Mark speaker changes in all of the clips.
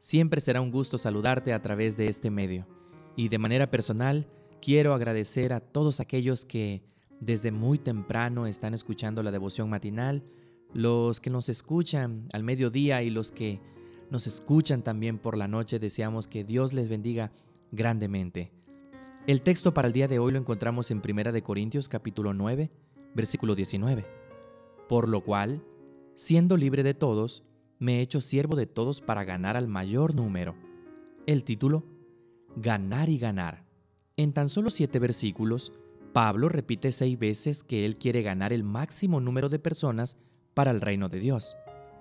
Speaker 1: Siempre será un gusto saludarte a través de este medio. Y de manera personal, quiero agradecer a todos aquellos que desde muy temprano están escuchando la devoción matinal, los que nos escuchan al mediodía y los que nos escuchan también por la noche. Deseamos que Dios les bendiga grandemente. El texto para el día de hoy lo encontramos en 1 de Corintios capítulo 9, versículo 19. Por lo cual, siendo libre de todos, me he hecho siervo de todos para ganar al mayor número. El título, Ganar y ganar. En tan solo siete versículos, Pablo repite seis veces que él quiere ganar el máximo número de personas para el reino de Dios.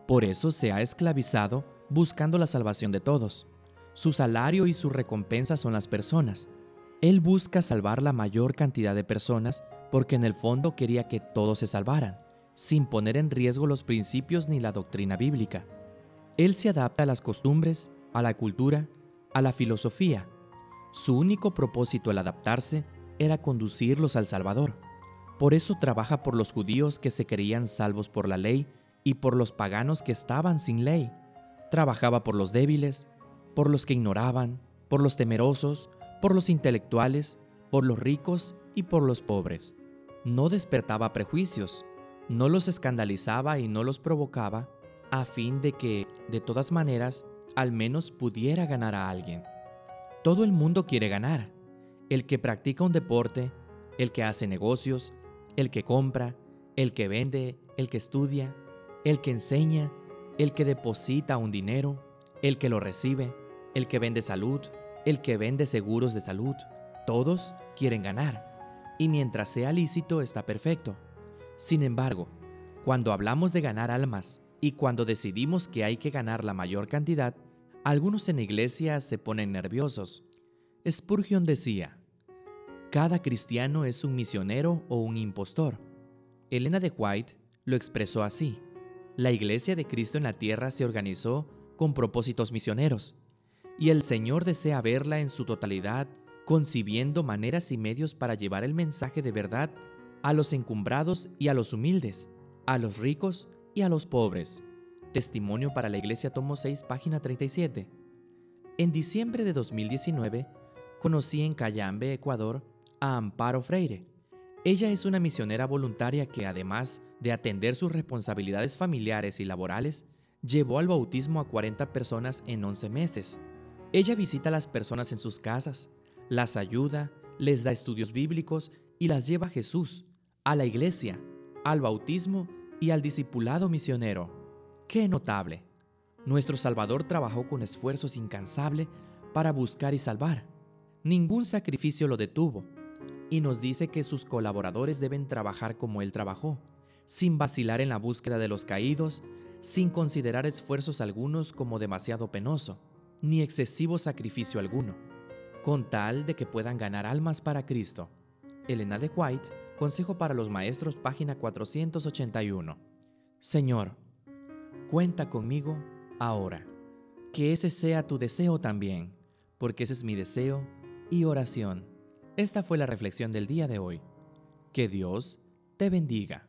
Speaker 1: Por eso se ha esclavizado buscando la salvación de todos. Su salario y su recompensa son las personas. Él busca salvar la mayor cantidad de personas porque en el fondo quería que todos se salvaran sin poner en riesgo los principios ni la doctrina bíblica. Él se adapta a las costumbres, a la cultura, a la filosofía. Su único propósito al adaptarse era conducirlos al Salvador. Por eso trabaja por los judíos que se creían salvos por la ley y por los paganos que estaban sin ley. Trabajaba por los débiles, por los que ignoraban, por los temerosos, por los intelectuales, por los ricos y por los pobres. No despertaba prejuicios, no los escandalizaba y no los provocaba a fin de que, de todas maneras, al menos pudiera ganar a alguien. Todo el mundo quiere ganar. El que practica un deporte, el que hace negocios, el que compra, el que vende, el que estudia, el que enseña, el que deposita un dinero, el que lo recibe, el que vende salud, el que vende seguros de salud. Todos quieren ganar. Y mientras sea lícito está perfecto. Sin embargo, cuando hablamos de ganar almas y cuando decidimos que hay que ganar la mayor cantidad, algunos en iglesia se ponen nerviosos. Spurgeon decía, cada cristiano es un misionero o un impostor. Elena de White lo expresó así. La iglesia de Cristo en la tierra se organizó con propósitos misioneros, y el Señor desea verla en su totalidad, concibiendo maneras y medios para llevar el mensaje de verdad a los encumbrados y a los humildes, a los ricos y a los pobres. Testimonio para la Iglesia, tomo 6, página 37. En diciembre de 2019, conocí en Cayambe, Ecuador, a Amparo Freire. Ella es una misionera voluntaria que, además de atender sus responsabilidades familiares y laborales, llevó al bautismo a 40 personas en 11 meses. Ella visita a las personas en sus casas, las ayuda, les da estudios bíblicos y las lleva a Jesús, a la iglesia, al bautismo y al discipulado misionero. ¡Qué notable! Nuestro Salvador trabajó con esfuerzos incansable para buscar y salvar. Ningún sacrificio lo detuvo, y nos dice que sus colaboradores deben trabajar como Él trabajó, sin vacilar en la búsqueda de los caídos, sin considerar esfuerzos algunos como demasiado penoso, ni excesivo sacrificio alguno, con tal de que puedan ganar almas para Cristo. Elena de White Consejo para los Maestros, página 481. Señor, cuenta conmigo ahora. Que ese sea tu deseo también, porque ese es mi deseo y oración. Esta fue la reflexión del día de hoy. Que Dios te bendiga.